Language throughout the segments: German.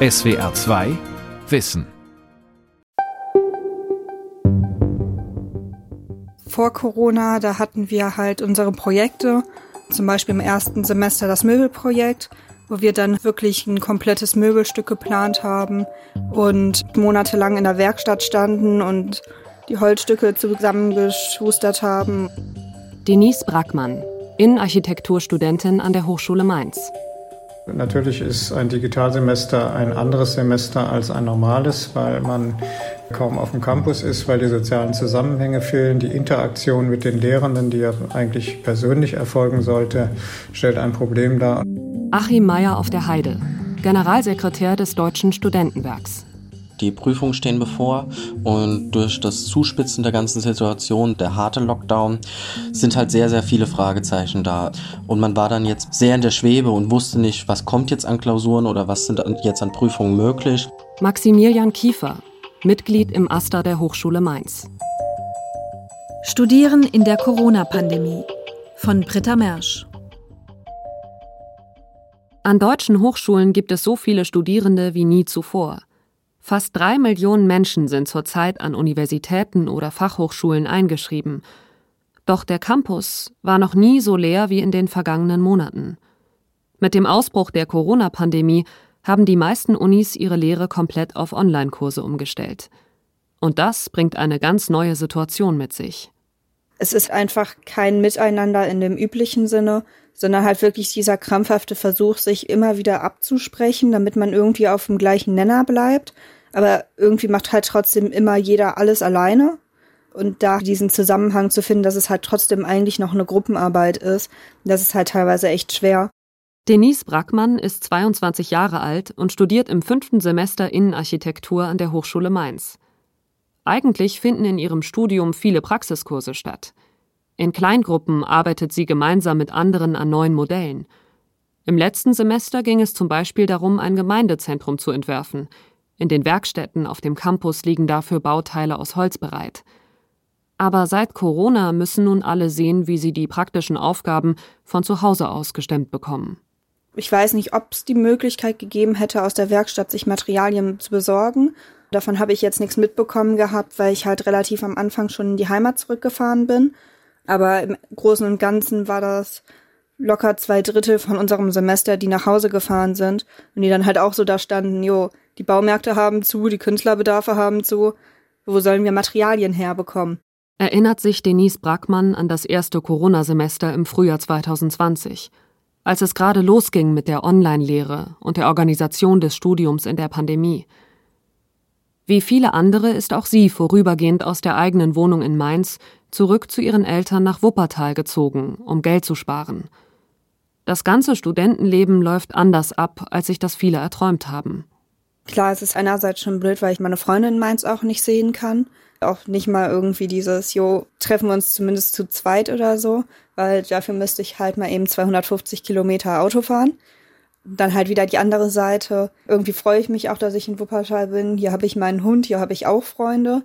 SWR 2 Wissen. Vor Corona, da hatten wir halt unsere Projekte, zum Beispiel im ersten Semester das Möbelprojekt, wo wir dann wirklich ein komplettes Möbelstück geplant haben und monatelang in der Werkstatt standen und die Holzstücke zusammengeschustert haben. Denise Brackmann, Innenarchitekturstudentin an der Hochschule Mainz. Natürlich ist ein Digitalsemester ein anderes Semester als ein normales, weil man kaum auf dem Campus ist, weil die sozialen Zusammenhänge fehlen. Die Interaktion mit den Lehrenden, die ja eigentlich persönlich erfolgen sollte, stellt ein Problem dar. Achim Meyer auf der Heide, Generalsekretär des Deutschen Studentenwerks. Die Prüfungen stehen bevor und durch das Zuspitzen der ganzen Situation, der harte Lockdown, sind halt sehr, sehr viele Fragezeichen da. Und man war dann jetzt sehr in der Schwebe und wusste nicht, was kommt jetzt an Klausuren oder was sind jetzt an Prüfungen möglich. Maximilian Kiefer, Mitglied im AStA der Hochschule Mainz. Studieren in der Corona-Pandemie von Britta Mersch. An deutschen Hochschulen gibt es so viele Studierende wie nie zuvor. Fast drei Millionen Menschen sind zurzeit an Universitäten oder Fachhochschulen eingeschrieben. Doch der Campus war noch nie so leer wie in den vergangenen Monaten. Mit dem Ausbruch der Corona-Pandemie haben die meisten Unis ihre Lehre komplett auf Online-Kurse umgestellt. Und das bringt eine ganz neue Situation mit sich. Es ist einfach kein Miteinander in dem üblichen Sinne, sondern halt wirklich dieser krampfhafte Versuch, sich immer wieder abzusprechen, damit man irgendwie auf dem gleichen Nenner bleibt aber irgendwie macht halt trotzdem immer jeder alles alleine. Und da diesen Zusammenhang zu finden, dass es halt trotzdem eigentlich noch eine Gruppenarbeit ist, das ist halt teilweise echt schwer. Denise Brackmann ist 22 Jahre alt und studiert im fünften Semester Innenarchitektur an der Hochschule Mainz. Eigentlich finden in ihrem Studium viele Praxiskurse statt. In Kleingruppen arbeitet sie gemeinsam mit anderen an neuen Modellen. Im letzten Semester ging es zum Beispiel darum, ein Gemeindezentrum zu entwerfen, in den Werkstätten auf dem Campus liegen dafür Bauteile aus Holz bereit. Aber seit Corona müssen nun alle sehen, wie sie die praktischen Aufgaben von zu Hause aus gestemmt bekommen. Ich weiß nicht, ob es die Möglichkeit gegeben hätte, aus der Werkstatt sich Materialien zu besorgen. Davon habe ich jetzt nichts mitbekommen gehabt, weil ich halt relativ am Anfang schon in die Heimat zurückgefahren bin. Aber im Großen und Ganzen war das locker zwei Drittel von unserem Semester, die nach Hause gefahren sind und die dann halt auch so da standen, jo, die Baumärkte haben zu, die Künstlerbedarfe haben zu. Wo sollen wir Materialien herbekommen? Erinnert sich Denise Brackmann an das erste Corona-Semester im Frühjahr 2020, als es gerade losging mit der Online-Lehre und der Organisation des Studiums in der Pandemie. Wie viele andere ist auch sie vorübergehend aus der eigenen Wohnung in Mainz zurück zu ihren Eltern nach Wuppertal gezogen, um Geld zu sparen. Das ganze Studentenleben läuft anders ab, als sich das viele erträumt haben. Klar, es ist einerseits schon blöd, weil ich meine Freundin in Mainz auch nicht sehen kann. Auch nicht mal irgendwie dieses, jo, treffen wir uns zumindest zu zweit oder so, weil dafür müsste ich halt mal eben 250 Kilometer Auto fahren. Dann halt wieder die andere Seite. Irgendwie freue ich mich auch, dass ich in Wuppertal bin. Hier habe ich meinen Hund, hier habe ich auch Freunde.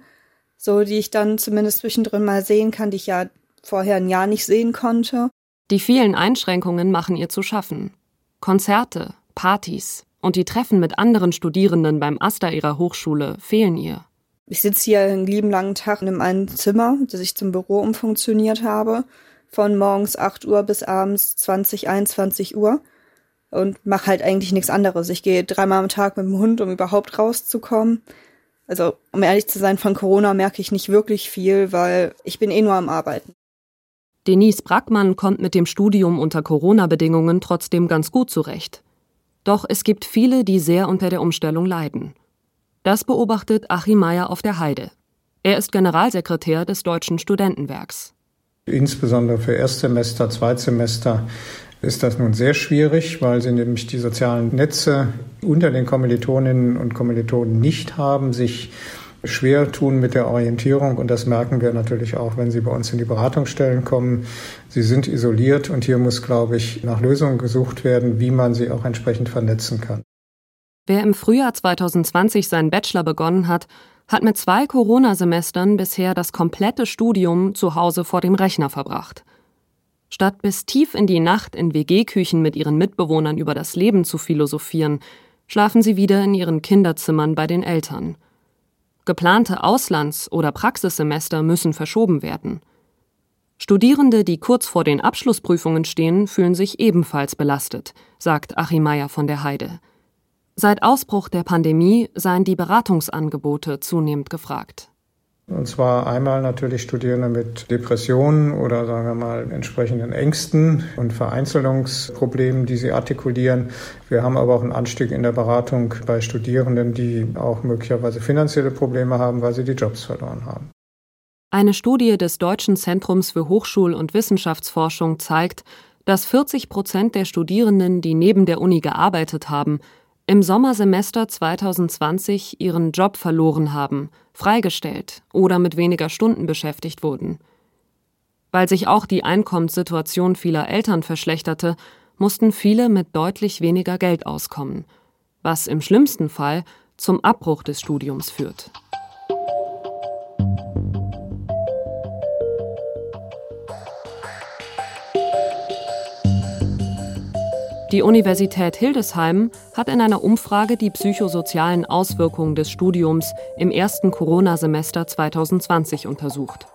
So, die ich dann zumindest zwischendrin mal sehen kann, die ich ja vorher ein Jahr nicht sehen konnte. Die vielen Einschränkungen machen ihr zu schaffen. Konzerte, Partys, und die Treffen mit anderen Studierenden beim Asta ihrer Hochschule fehlen ihr. Ich sitze hier einen lieben langen Tag in einem Zimmer, das ich zum Büro umfunktioniert habe, von morgens 8 Uhr bis abends 20, 21 Uhr und mache halt eigentlich nichts anderes. Ich gehe dreimal am Tag mit dem Hund, um überhaupt rauszukommen. Also, um ehrlich zu sein, von Corona merke ich nicht wirklich viel, weil ich bin eh nur am Arbeiten. Denise Brackmann kommt mit dem Studium unter Corona-Bedingungen trotzdem ganz gut zurecht. Doch es gibt viele, die sehr unter der Umstellung leiden. Das beobachtet Achim Meyer auf der Heide. Er ist Generalsekretär des Deutschen Studentenwerks. Insbesondere für Erstsemester, Zweitsemester ist das nun sehr schwierig, weil sie nämlich die sozialen Netze unter den Kommilitoninnen und Kommilitonen nicht haben, sich schwer tun mit der Orientierung und das merken wir natürlich auch, wenn sie bei uns in die Beratungsstellen kommen. Sie sind isoliert und hier muss, glaube ich, nach Lösungen gesucht werden, wie man sie auch entsprechend vernetzen kann. Wer im Frühjahr 2020 seinen Bachelor begonnen hat, hat mit zwei Corona-Semestern bisher das komplette Studium zu Hause vor dem Rechner verbracht. Statt bis tief in die Nacht in WG-Küchen mit ihren Mitbewohnern über das Leben zu philosophieren, schlafen sie wieder in ihren Kinderzimmern bei den Eltern. Geplante Auslands- oder Praxissemester müssen verschoben werden. Studierende, die kurz vor den Abschlussprüfungen stehen, fühlen sich ebenfalls belastet, sagt Achim Meyer von der Heide. Seit Ausbruch der Pandemie seien die Beratungsangebote zunehmend gefragt. Und zwar einmal natürlich Studierende mit Depressionen oder sagen wir mal entsprechenden Ängsten und Vereinzelungsproblemen, die sie artikulieren. Wir haben aber auch einen Anstieg in der Beratung bei Studierenden, die auch möglicherweise finanzielle Probleme haben, weil sie die Jobs verloren haben. Eine Studie des Deutschen Zentrums für Hochschul- und Wissenschaftsforschung zeigt, dass 40 Prozent der Studierenden, die neben der Uni gearbeitet haben, im Sommersemester 2020 ihren Job verloren haben, freigestellt oder mit weniger Stunden beschäftigt wurden. Weil sich auch die Einkommenssituation vieler Eltern verschlechterte, mussten viele mit deutlich weniger Geld auskommen, was im schlimmsten Fall zum Abbruch des Studiums führt. Die Universität Hildesheim hat in einer Umfrage die psychosozialen Auswirkungen des Studiums im ersten Corona-Semester 2020 untersucht.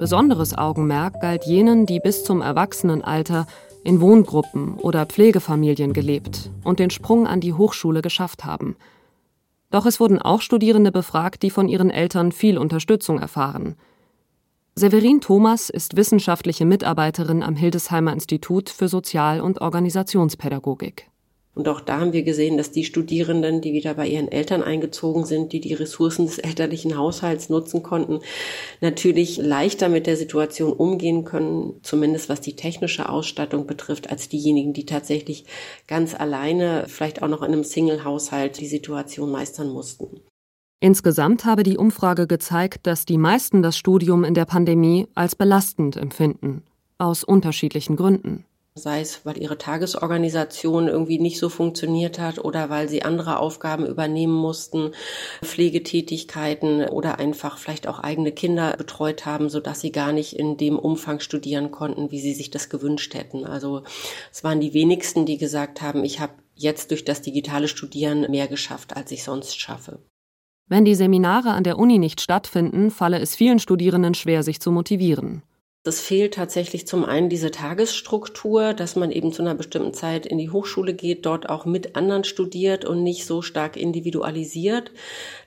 Besonderes Augenmerk galt jenen, die bis zum Erwachsenenalter in Wohngruppen oder Pflegefamilien gelebt und den Sprung an die Hochschule geschafft haben. Doch es wurden auch Studierende befragt, die von ihren Eltern viel Unterstützung erfahren – Severin Thomas ist wissenschaftliche Mitarbeiterin am Hildesheimer Institut für Sozial- und Organisationspädagogik. Und auch da haben wir gesehen, dass die Studierenden, die wieder bei ihren Eltern eingezogen sind, die die Ressourcen des elterlichen Haushalts nutzen konnten, natürlich leichter mit der Situation umgehen können, zumindest was die technische Ausstattung betrifft, als diejenigen, die tatsächlich ganz alleine, vielleicht auch noch in einem Single-Haushalt, die Situation meistern mussten. Insgesamt habe die Umfrage gezeigt, dass die meisten das Studium in der Pandemie als belastend empfinden, aus unterschiedlichen Gründen. Sei es, weil ihre Tagesorganisation irgendwie nicht so funktioniert hat oder weil sie andere Aufgaben übernehmen mussten, Pflegetätigkeiten oder einfach vielleicht auch eigene Kinder betreut haben, sodass sie gar nicht in dem Umfang studieren konnten, wie sie sich das gewünscht hätten. Also es waren die wenigsten, die gesagt haben, ich habe jetzt durch das digitale Studieren mehr geschafft, als ich sonst schaffe. Wenn die Seminare an der Uni nicht stattfinden, falle es vielen Studierenden schwer, sich zu motivieren. Es fehlt tatsächlich zum einen diese Tagesstruktur, dass man eben zu einer bestimmten Zeit in die Hochschule geht, dort auch mit anderen studiert und nicht so stark individualisiert.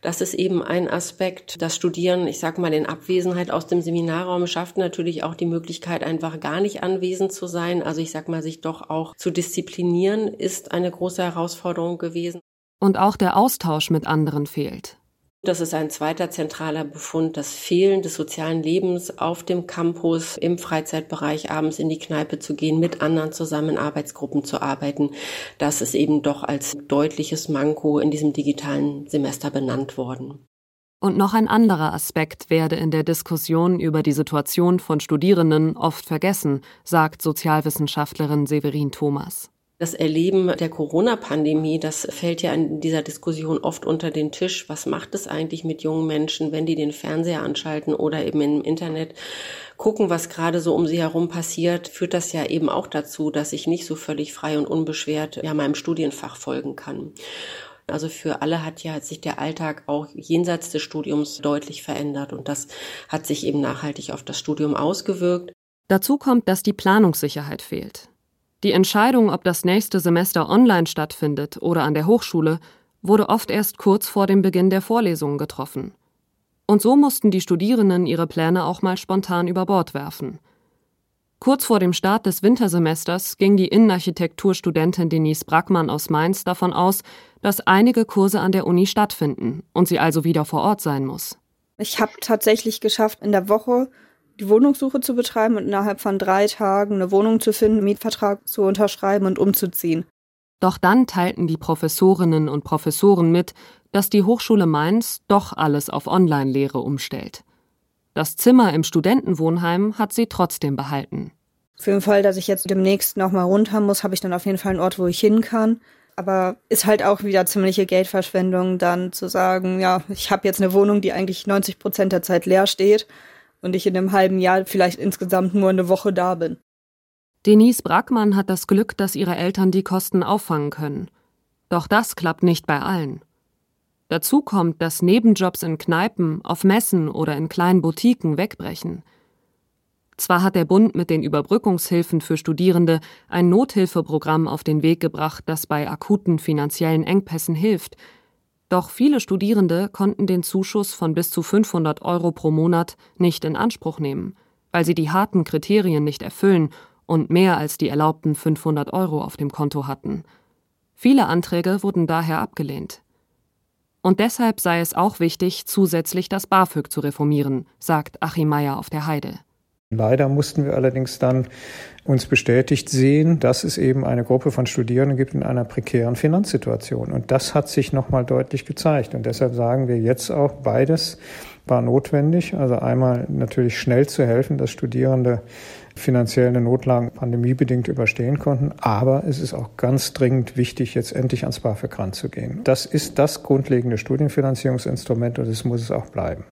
Das ist eben ein Aspekt. Das Studieren, ich sag mal, in Abwesenheit aus dem Seminarraum schafft natürlich auch die Möglichkeit, einfach gar nicht anwesend zu sein. Also ich sag mal, sich doch auch zu disziplinieren, ist eine große Herausforderung gewesen. Und auch der Austausch mit anderen fehlt. Das ist ein zweiter zentraler Befund, das Fehlen des sozialen Lebens auf dem Campus, im Freizeitbereich abends in die Kneipe zu gehen, mit anderen zusammen in Arbeitsgruppen zu arbeiten. Das ist eben doch als deutliches Manko in diesem digitalen Semester benannt worden. Und noch ein anderer Aspekt werde in der Diskussion über die Situation von Studierenden oft vergessen, sagt Sozialwissenschaftlerin Severin Thomas. Das Erleben der Corona-Pandemie, das fällt ja in dieser Diskussion oft unter den Tisch. Was macht es eigentlich mit jungen Menschen, wenn die den Fernseher anschalten oder eben im Internet gucken, was gerade so um sie herum passiert, führt das ja eben auch dazu, dass ich nicht so völlig frei und unbeschwert ja meinem Studienfach folgen kann. Also für alle hat ja sich der Alltag auch jenseits des Studiums deutlich verändert und das hat sich eben nachhaltig auf das Studium ausgewirkt. Dazu kommt, dass die Planungssicherheit fehlt. Die Entscheidung, ob das nächste Semester online stattfindet oder an der Hochschule, wurde oft erst kurz vor dem Beginn der Vorlesungen getroffen. Und so mussten die Studierenden ihre Pläne auch mal spontan über Bord werfen. Kurz vor dem Start des Wintersemesters ging die Innenarchitekturstudentin Denise Brackmann aus Mainz davon aus, dass einige Kurse an der Uni stattfinden und sie also wieder vor Ort sein muss. Ich habe tatsächlich geschafft, in der Woche die Wohnungssuche zu betreiben und innerhalb von drei Tagen eine Wohnung zu finden, einen Mietvertrag zu unterschreiben und umzuziehen. Doch dann teilten die Professorinnen und Professoren mit, dass die Hochschule Mainz doch alles auf Online-Lehre umstellt. Das Zimmer im Studentenwohnheim hat sie trotzdem behalten. Für den Fall, dass ich jetzt demnächst nochmal runter muss, habe ich dann auf jeden Fall einen Ort, wo ich hin kann. Aber ist halt auch wieder ziemliche Geldverschwendung, dann zu sagen, ja, ich habe jetzt eine Wohnung, die eigentlich 90 Prozent der Zeit leer steht und ich in einem halben Jahr vielleicht insgesamt nur eine Woche da bin. Denise Brackmann hat das Glück, dass ihre Eltern die Kosten auffangen können. Doch das klappt nicht bei allen. Dazu kommt, dass Nebenjobs in Kneipen, auf Messen oder in kleinen Boutiquen wegbrechen. Zwar hat der Bund mit den Überbrückungshilfen für Studierende ein Nothilfeprogramm auf den Weg gebracht, das bei akuten finanziellen Engpässen hilft, doch viele Studierende konnten den Zuschuss von bis zu 500 Euro pro Monat nicht in Anspruch nehmen, weil sie die harten Kriterien nicht erfüllen und mehr als die erlaubten 500 Euro auf dem Konto hatten. Viele Anträge wurden daher abgelehnt. Und deshalb sei es auch wichtig, zusätzlich das BAföG zu reformieren, sagt Achim Meyer auf der Heide. Leider mussten wir allerdings dann uns bestätigt sehen, dass es eben eine Gruppe von Studierenden gibt in einer prekären Finanzsituation. Und das hat sich nochmal deutlich gezeigt. Und deshalb sagen wir jetzt auch, beides war notwendig. Also einmal natürlich schnell zu helfen, dass Studierende finanzielle Notlagen pandemiebedingt überstehen konnten. Aber es ist auch ganz dringend wichtig, jetzt endlich ans BAföG ranzugehen. Das ist das grundlegende Studienfinanzierungsinstrument und es muss es auch bleiben.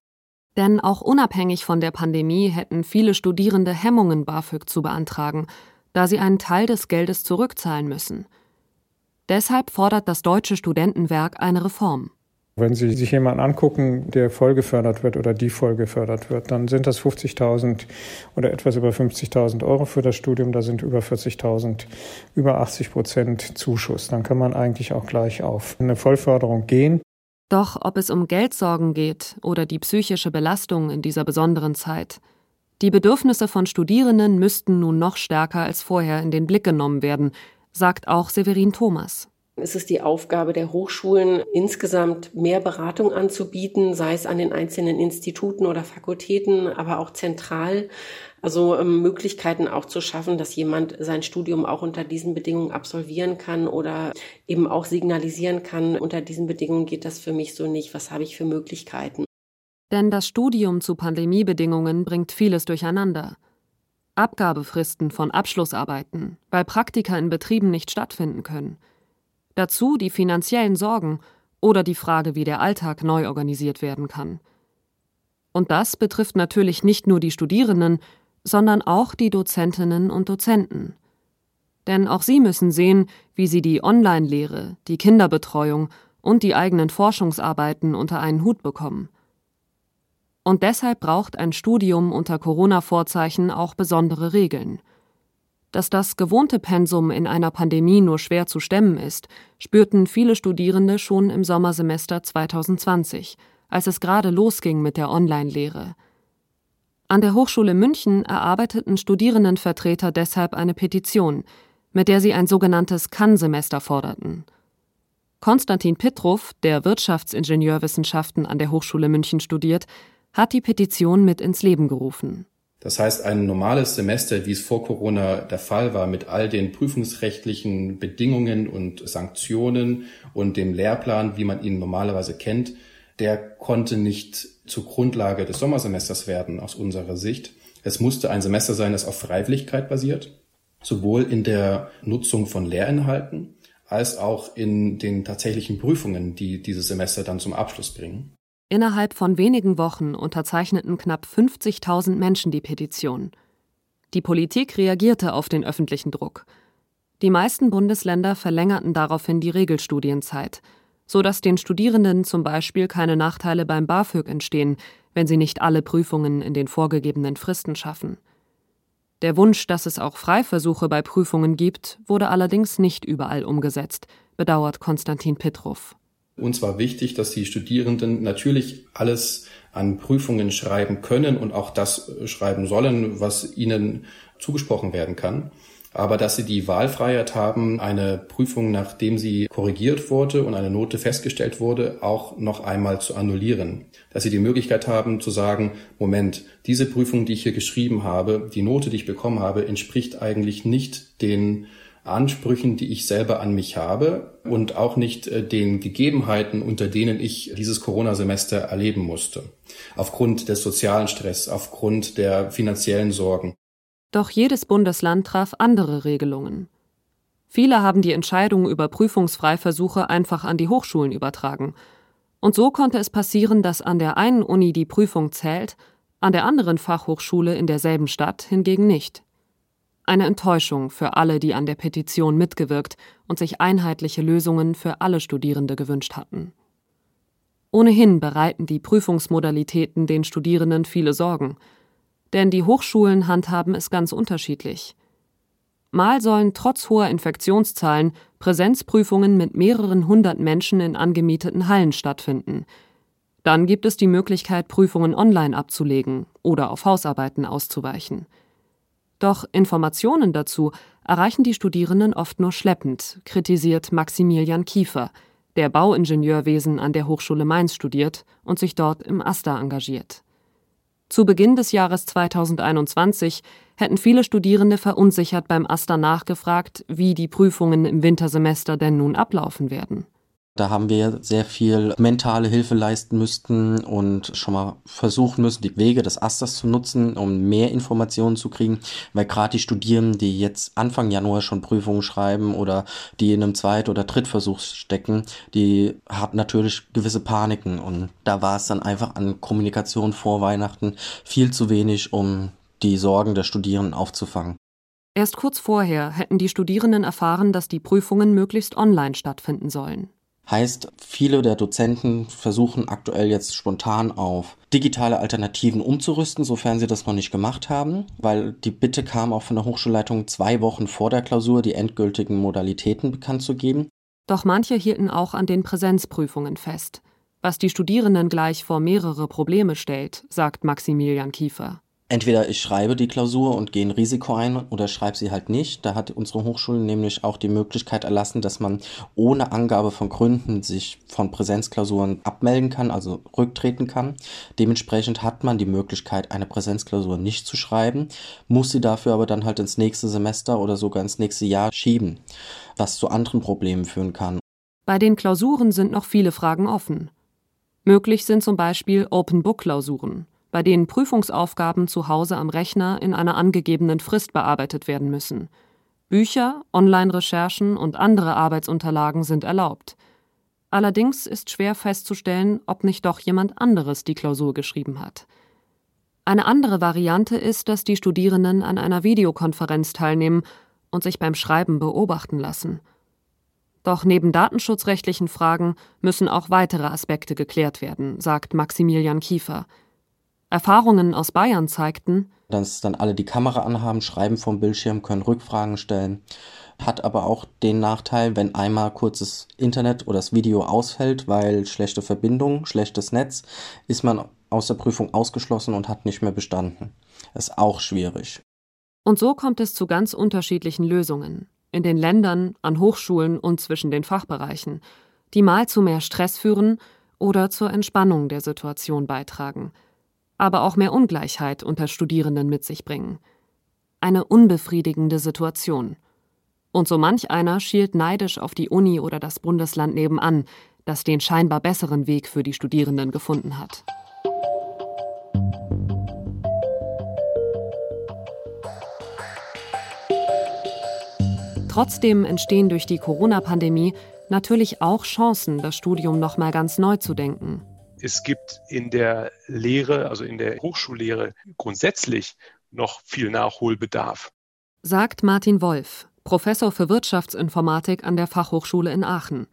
Denn auch unabhängig von der Pandemie hätten viele Studierende Hemmungen, BAföG zu beantragen, da sie einen Teil des Geldes zurückzahlen müssen. Deshalb fordert das Deutsche Studentenwerk eine Reform. Wenn Sie sich jemanden angucken, der voll gefördert wird oder die voll gefördert wird, dann sind das 50.000 oder etwas über 50.000 Euro für das Studium. Da sind über 40.000, über 80 Prozent Zuschuss. Dann kann man eigentlich auch gleich auf eine Vollförderung gehen. Doch ob es um Geldsorgen geht oder die psychische Belastung in dieser besonderen Zeit, die Bedürfnisse von Studierenden müssten nun noch stärker als vorher in den Blick genommen werden, sagt auch Severin Thomas. Es ist die Aufgabe der Hochschulen, insgesamt mehr Beratung anzubieten, sei es an den einzelnen Instituten oder Fakultäten, aber auch zentral. Also ähm, Möglichkeiten auch zu schaffen, dass jemand sein Studium auch unter diesen Bedingungen absolvieren kann oder eben auch signalisieren kann, unter diesen Bedingungen geht das für mich so nicht, was habe ich für Möglichkeiten. Denn das Studium zu Pandemiebedingungen bringt vieles durcheinander. Abgabefristen von Abschlussarbeiten, weil Praktika in Betrieben nicht stattfinden können – Dazu die finanziellen Sorgen oder die Frage, wie der Alltag neu organisiert werden kann. Und das betrifft natürlich nicht nur die Studierenden, sondern auch die Dozentinnen und Dozenten. Denn auch sie müssen sehen, wie sie die Online-Lehre, die Kinderbetreuung und die eigenen Forschungsarbeiten unter einen Hut bekommen. Und deshalb braucht ein Studium unter Corona-Vorzeichen auch besondere Regeln – dass das gewohnte Pensum in einer Pandemie nur schwer zu stemmen ist, spürten viele Studierende schon im Sommersemester 2020, als es gerade losging mit der Online-Lehre. An der Hochschule München erarbeiteten Studierendenvertreter deshalb eine Petition, mit der sie ein sogenanntes Kann-Semester forderten. Konstantin Pitrow, der Wirtschaftsingenieurwissenschaften an der Hochschule München studiert, hat die Petition mit ins Leben gerufen. Das heißt, ein normales Semester, wie es vor Corona der Fall war, mit all den prüfungsrechtlichen Bedingungen und Sanktionen und dem Lehrplan, wie man ihn normalerweise kennt, der konnte nicht zur Grundlage des Sommersemesters werden aus unserer Sicht. Es musste ein Semester sein, das auf Freiwilligkeit basiert, sowohl in der Nutzung von Lehrinhalten als auch in den tatsächlichen Prüfungen, die dieses Semester dann zum Abschluss bringen. Innerhalb von wenigen Wochen unterzeichneten knapp 50.000 Menschen die Petition. Die Politik reagierte auf den öffentlichen Druck. Die meisten Bundesländer verlängerten daraufhin die Regelstudienzeit, so dass den Studierenden zum Beispiel keine Nachteile beim BAföG entstehen, wenn sie nicht alle Prüfungen in den vorgegebenen Fristen schaffen. Der Wunsch, dass es auch Freiversuche bei Prüfungen gibt, wurde allerdings nicht überall umgesetzt, bedauert Konstantin Pitrow. Uns war wichtig, dass die Studierenden natürlich alles an Prüfungen schreiben können und auch das schreiben sollen, was ihnen zugesprochen werden kann. Aber dass sie die Wahlfreiheit haben, eine Prüfung, nachdem sie korrigiert wurde und eine Note festgestellt wurde, auch noch einmal zu annullieren. Dass sie die Möglichkeit haben zu sagen, Moment, diese Prüfung, die ich hier geschrieben habe, die Note, die ich bekommen habe, entspricht eigentlich nicht den Ansprüchen, die ich selber an mich habe und auch nicht äh, den Gegebenheiten, unter denen ich dieses Corona-Semester erleben musste. Aufgrund des sozialen Stress, aufgrund der finanziellen Sorgen. Doch jedes Bundesland traf andere Regelungen. Viele haben die Entscheidung über Prüfungsfreiversuche einfach an die Hochschulen übertragen. Und so konnte es passieren, dass an der einen Uni die Prüfung zählt, an der anderen Fachhochschule in derselben Stadt hingegen nicht. Eine Enttäuschung für alle, die an der Petition mitgewirkt und sich einheitliche Lösungen für alle Studierende gewünscht hatten. Ohnehin bereiten die Prüfungsmodalitäten den Studierenden viele Sorgen, denn die Hochschulen handhaben es ganz unterschiedlich. Mal sollen trotz hoher Infektionszahlen Präsenzprüfungen mit mehreren hundert Menschen in angemieteten Hallen stattfinden. Dann gibt es die Möglichkeit, Prüfungen online abzulegen oder auf Hausarbeiten auszuweichen. Doch Informationen dazu erreichen die Studierenden oft nur schleppend, kritisiert Maximilian Kiefer, der Bauingenieurwesen an der Hochschule Mainz studiert und sich dort im AStA engagiert. Zu Beginn des Jahres 2021 hätten viele Studierende verunsichert beim AStA nachgefragt, wie die Prüfungen im Wintersemester denn nun ablaufen werden. Da haben wir sehr viel mentale Hilfe leisten müssten und schon mal versuchen müssen, die Wege des Asters zu nutzen, um mehr Informationen zu kriegen, weil gerade die Studierenden, die jetzt Anfang Januar schon Prüfungen schreiben oder die in einem Zweit- oder Drittversuch stecken, die haben natürlich gewisse Paniken und da war es dann einfach an Kommunikation vor Weihnachten viel zu wenig, um die Sorgen der Studierenden aufzufangen. Erst kurz vorher hätten die Studierenden erfahren, dass die Prüfungen möglichst online stattfinden sollen. Heißt, viele der Dozenten versuchen aktuell jetzt spontan auf digitale Alternativen umzurüsten, sofern sie das noch nicht gemacht haben, weil die Bitte kam auch von der Hochschulleitung zwei Wochen vor der Klausur die endgültigen Modalitäten bekannt zu geben. Doch manche hielten auch an den Präsenzprüfungen fest, was die Studierenden gleich vor mehrere Probleme stellt, sagt Maximilian Kiefer. Entweder ich schreibe die Klausur und gehe ein Risiko ein oder schreibe sie halt nicht. Da hat unsere Hochschule nämlich auch die Möglichkeit erlassen, dass man ohne Angabe von Gründen sich von Präsenzklausuren abmelden kann, also rücktreten kann. Dementsprechend hat man die Möglichkeit, eine Präsenzklausur nicht zu schreiben, muss sie dafür aber dann halt ins nächste Semester oder sogar ins nächste Jahr schieben, was zu anderen Problemen führen kann. Bei den Klausuren sind noch viele Fragen offen. Möglich sind zum Beispiel Open-Book-Klausuren bei denen Prüfungsaufgaben zu Hause am Rechner in einer angegebenen Frist bearbeitet werden müssen. Bücher, Online-Recherchen und andere Arbeitsunterlagen sind erlaubt. Allerdings ist schwer festzustellen, ob nicht doch jemand anderes die Klausur geschrieben hat. Eine andere Variante ist, dass die Studierenden an einer Videokonferenz teilnehmen und sich beim Schreiben beobachten lassen. Doch neben datenschutzrechtlichen Fragen müssen auch weitere Aspekte geklärt werden, sagt Maximilian Kiefer. Erfahrungen aus Bayern zeigten, dass dann alle die Kamera anhaben, schreiben vom Bildschirm, können Rückfragen stellen. Hat aber auch den Nachteil, wenn einmal kurzes Internet oder das Video ausfällt, weil schlechte Verbindung, schlechtes Netz, ist man aus der Prüfung ausgeschlossen und hat nicht mehr bestanden. ist auch schwierig. Und so kommt es zu ganz unterschiedlichen Lösungen. In den Ländern, an Hochschulen und zwischen den Fachbereichen, die mal zu mehr Stress führen oder zur Entspannung der Situation beitragen – aber auch mehr Ungleichheit unter Studierenden mit sich bringen. Eine unbefriedigende Situation. Und so manch einer schielt neidisch auf die Uni oder das Bundesland nebenan, das den scheinbar besseren Weg für die Studierenden gefunden hat. Trotzdem entstehen durch die Corona-Pandemie natürlich auch Chancen, das Studium nochmal ganz neu zu denken. Es gibt in der Lehre, also in der Hochschullehre grundsätzlich noch viel Nachholbedarf. Sagt Martin Wolf, Professor für Wirtschaftsinformatik an der Fachhochschule in Aachen,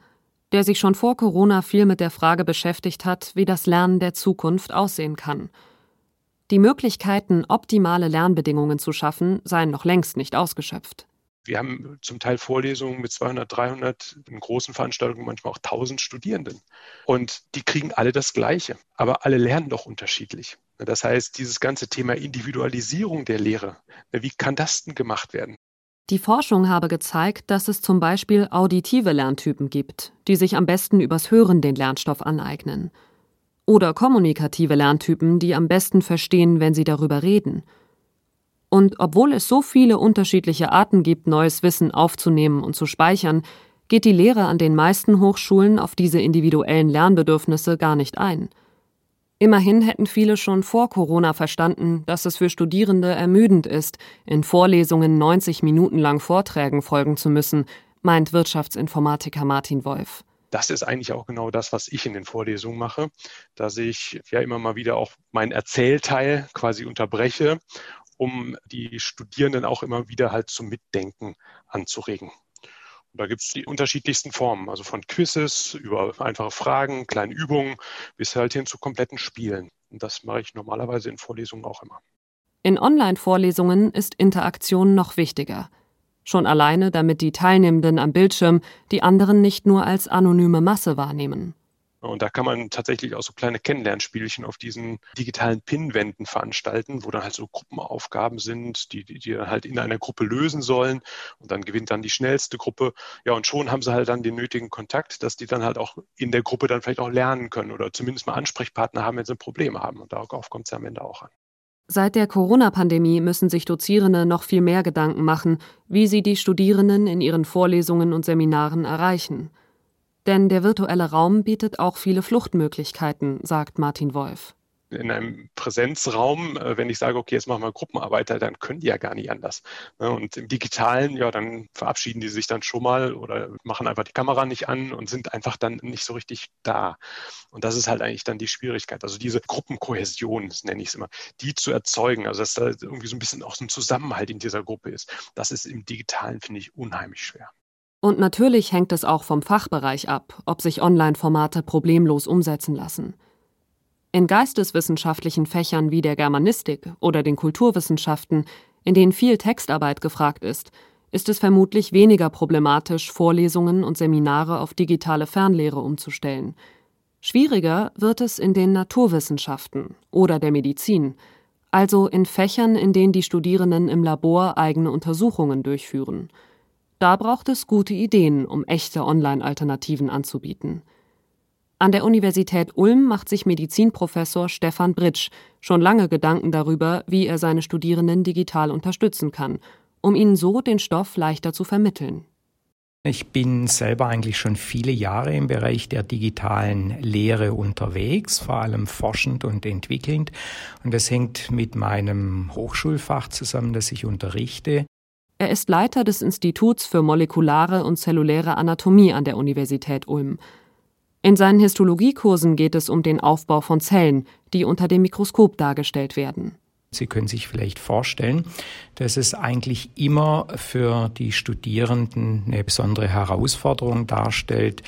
der sich schon vor Corona viel mit der Frage beschäftigt hat, wie das Lernen der Zukunft aussehen kann. Die Möglichkeiten, optimale Lernbedingungen zu schaffen, seien noch längst nicht ausgeschöpft. Wir haben zum Teil Vorlesungen mit 200, 300, in großen Veranstaltungen manchmal auch 1000 Studierenden. Und die kriegen alle das Gleiche, aber alle lernen doch unterschiedlich. Das heißt, dieses ganze Thema Individualisierung der Lehre, wie kann das denn gemacht werden? Die Forschung habe gezeigt, dass es zum Beispiel auditive Lerntypen gibt, die sich am besten übers Hören den Lernstoff aneignen. Oder kommunikative Lerntypen, die am besten verstehen, wenn sie darüber reden – und obwohl es so viele unterschiedliche Arten gibt, neues Wissen aufzunehmen und zu speichern, geht die Lehre an den meisten Hochschulen auf diese individuellen Lernbedürfnisse gar nicht ein. Immerhin hätten viele schon vor Corona verstanden, dass es für Studierende ermüdend ist, in Vorlesungen 90 Minuten lang Vorträgen folgen zu müssen, meint Wirtschaftsinformatiker Martin Wolf. Das ist eigentlich auch genau das, was ich in den Vorlesungen mache, dass ich ja immer mal wieder auch meinen Erzählteil quasi unterbreche um die Studierenden auch immer wieder halt zum Mitdenken anzuregen. Und da gibt es die unterschiedlichsten Formen, also von Quizzes über einfache Fragen, kleine Übungen bis halt hin zu kompletten Spielen. Und das mache ich normalerweise in Vorlesungen auch immer. In Online-Vorlesungen ist Interaktion noch wichtiger. Schon alleine, damit die Teilnehmenden am Bildschirm die anderen nicht nur als anonyme Masse wahrnehmen. Und da kann man tatsächlich auch so kleine Kennenlernspielchen auf diesen digitalen Pinwänden veranstalten, wo dann halt so Gruppenaufgaben sind, die, die, die dann halt in einer Gruppe lösen sollen. Und dann gewinnt dann die schnellste Gruppe. Ja, und schon haben sie halt dann den nötigen Kontakt, dass die dann halt auch in der Gruppe dann vielleicht auch lernen können oder zumindest mal Ansprechpartner haben, wenn sie Probleme haben. Und darauf kommt es ja am Ende auch an. Seit der Corona-Pandemie müssen sich Dozierende noch viel mehr Gedanken machen, wie sie die Studierenden in ihren Vorlesungen und Seminaren erreichen. Denn der virtuelle Raum bietet auch viele Fluchtmöglichkeiten, sagt Martin Wolf in einem Präsenzraum, äh, wenn ich sage, okay, jetzt machen wir Gruppenarbeit, dann können die ja gar nicht anders. Ne? Und im Digitalen, ja, dann verabschieden die sich dann schon mal oder machen einfach die Kamera nicht an und sind einfach dann nicht so richtig da. Und das ist halt eigentlich dann die Schwierigkeit. Also diese Gruppenkohäsion, das nenne ich es immer, die zu erzeugen, also dass da irgendwie so ein bisschen auch so ein Zusammenhalt in dieser Gruppe ist, das ist im Digitalen, finde ich, unheimlich schwer. Und natürlich hängt es auch vom Fachbereich ab, ob sich Online-Formate problemlos umsetzen lassen. In geisteswissenschaftlichen Fächern wie der Germanistik oder den Kulturwissenschaften, in denen viel Textarbeit gefragt ist, ist es vermutlich weniger problematisch, Vorlesungen und Seminare auf digitale Fernlehre umzustellen. Schwieriger wird es in den Naturwissenschaften oder der Medizin, also in Fächern, in denen die Studierenden im Labor eigene Untersuchungen durchführen – da braucht es gute Ideen, um echte Online-Alternativen anzubieten. An der Universität Ulm macht sich Medizinprofessor Stefan Britsch schon lange Gedanken darüber, wie er seine Studierenden digital unterstützen kann, um ihnen so den Stoff leichter zu vermitteln. Ich bin selber eigentlich schon viele Jahre im Bereich der digitalen Lehre unterwegs, vor allem forschend und entwickelnd. Und das hängt mit meinem Hochschulfach zusammen, das ich unterrichte. Er ist Leiter des Instituts für molekulare und zelluläre Anatomie an der Universität Ulm. In seinen Histologiekursen geht es um den Aufbau von Zellen, die unter dem Mikroskop dargestellt werden. Sie können sich vielleicht vorstellen, dass es eigentlich immer für die Studierenden eine besondere Herausforderung darstellt,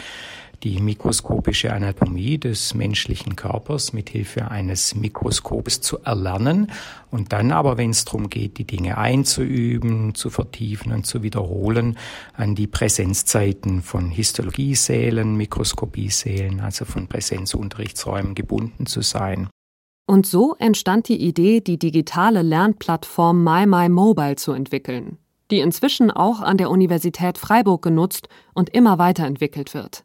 die mikroskopische Anatomie des menschlichen Körpers mit Hilfe eines Mikroskops zu erlernen und dann aber, wenn es darum geht, die Dinge einzuüben, zu vertiefen und zu wiederholen, an die Präsenzzeiten von Histologiesälen, Mikroskopiesälen, also von Präsenzunterrichtsräumen gebunden zu sein. Und so entstand die Idee, die digitale Lernplattform MyMyMobile zu entwickeln, die inzwischen auch an der Universität Freiburg genutzt und immer weiterentwickelt wird.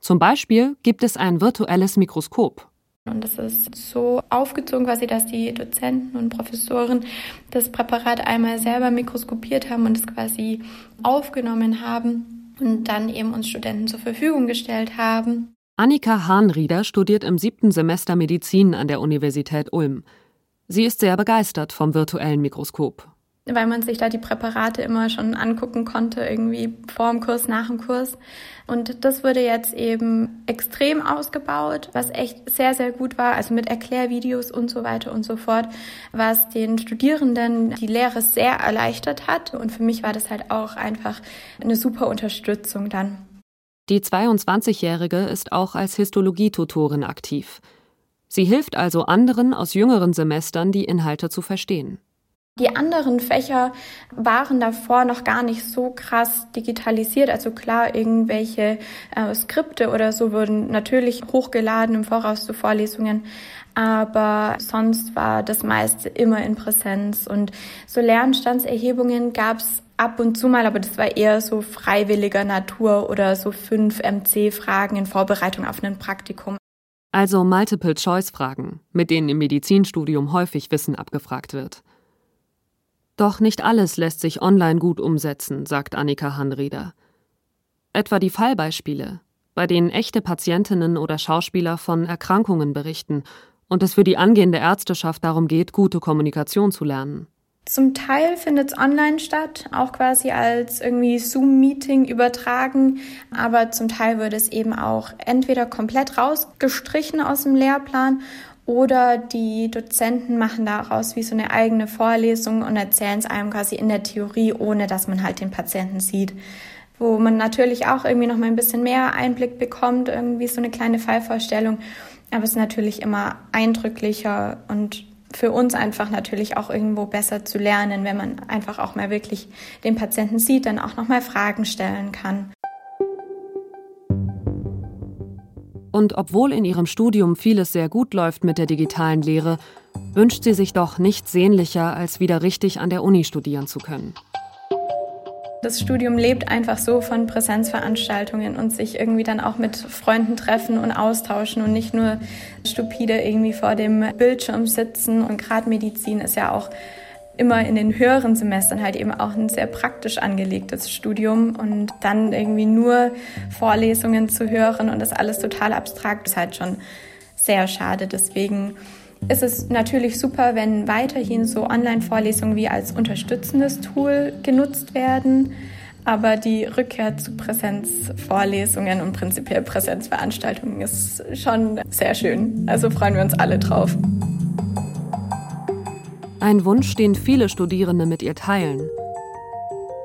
Zum Beispiel gibt es ein virtuelles Mikroskop. Und das ist so aufgezogen quasi, dass die Dozenten und Professoren das Präparat einmal selber mikroskopiert haben und es quasi aufgenommen haben und dann eben uns Studenten zur Verfügung gestellt haben. Annika Hahnrieder studiert im siebten Semester Medizin an der Universität Ulm. Sie ist sehr begeistert vom virtuellen Mikroskop weil man sich da die Präparate immer schon angucken konnte, irgendwie vor dem Kurs, nach dem Kurs. Und das wurde jetzt eben extrem ausgebaut, was echt sehr, sehr gut war, also mit Erklärvideos und so weiter und so fort, was den Studierenden die Lehre sehr erleichtert hat. Und für mich war das halt auch einfach eine super Unterstützung dann. Die 22-Jährige ist auch als Histologietutorin aktiv. Sie hilft also anderen aus jüngeren Semestern, die Inhalte zu verstehen. Die anderen Fächer waren davor noch gar nicht so krass digitalisiert. Also klar, irgendwelche äh, Skripte oder so wurden natürlich hochgeladen im Voraus zu Vorlesungen. Aber sonst war das meiste immer in Präsenz. Und so Lernstandserhebungen gab es ab und zu mal, aber das war eher so freiwilliger Natur oder so fünf MC-Fragen in Vorbereitung auf ein Praktikum. Also Multiple-Choice-Fragen, mit denen im Medizinstudium häufig Wissen abgefragt wird. Doch nicht alles lässt sich online gut umsetzen, sagt Annika Hanrieder. Etwa die Fallbeispiele, bei denen echte Patientinnen oder Schauspieler von Erkrankungen berichten und es für die angehende Ärzteschaft darum geht, gute Kommunikation zu lernen. Zum Teil findet es online statt, auch quasi als irgendwie Zoom-Meeting übertragen, aber zum Teil wird es eben auch entweder komplett rausgestrichen aus dem Lehrplan Oder die Dozenten machen daraus wie so eine eigene Vorlesung und erzählen es einem quasi in der Theorie, ohne dass man halt den Patienten sieht. Wo man natürlich auch irgendwie noch mal ein bisschen mehr Einblick bekommt, irgendwie so eine kleine Fallvorstellung. Aber es ist natürlich immer eindrücklicher und für uns einfach natürlich auch irgendwo besser zu lernen, wenn man einfach auch mal wirklich den Patienten sieht, dann auch noch mal Fragen stellen kann. Und obwohl in ihrem Studium vieles sehr gut läuft mit der digitalen Lehre, wünscht sie sich doch nichts sehnlicher, als wieder richtig an der Uni studieren zu können. Das Studium lebt einfach so von Präsenzveranstaltungen und sich irgendwie dann auch mit Freunden treffen und austauschen und nicht nur stupide irgendwie vor dem Bildschirm sitzen. Und gerade Medizin ist ja auch immer in den höheren Semestern halt eben auch ein sehr praktisch angelegtes Studium und dann irgendwie nur Vorlesungen zu hören und das alles total abstrakt ist halt schon sehr schade. Deswegen ist es natürlich super, wenn weiterhin so Online-Vorlesungen wie als unterstützendes Tool genutzt werden. Aber die Rückkehr zu Präsenzvorlesungen und prinzipiell Präsenzveranstaltungen ist schon sehr schön. Also freuen wir uns alle drauf. Ein Wunsch, den viele Studierende mit ihr teilen.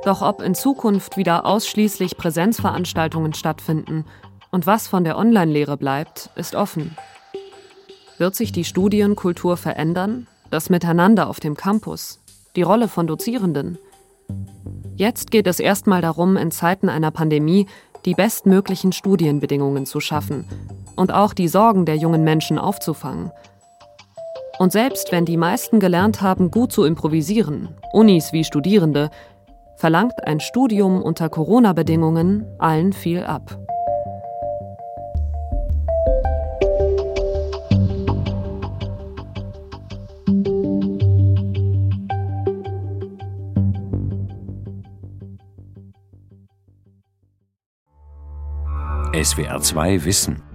Doch ob in Zukunft wieder ausschließlich Präsenzveranstaltungen stattfinden und was von der Online-Lehre bleibt, ist offen. Wird sich die Studienkultur verändern? Das Miteinander auf dem Campus? Die Rolle von Dozierenden? Jetzt geht es erstmal darum, in Zeiten einer Pandemie die bestmöglichen Studienbedingungen zu schaffen und auch die Sorgen der jungen Menschen aufzufangen. Und selbst wenn die meisten gelernt haben, gut zu improvisieren, Unis wie Studierende, verlangt ein Studium unter Corona-Bedingungen allen viel ab. SWR 2 Wissen.